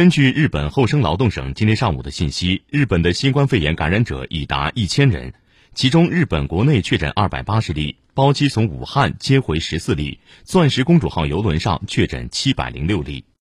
根据日本厚生劳动省今天上午的信息日本的新冠肺炎感染者已达一千人其中日本国内确诊二百八十例包机从武汉接回十四例钻石公主号游轮上确诊七百零六例。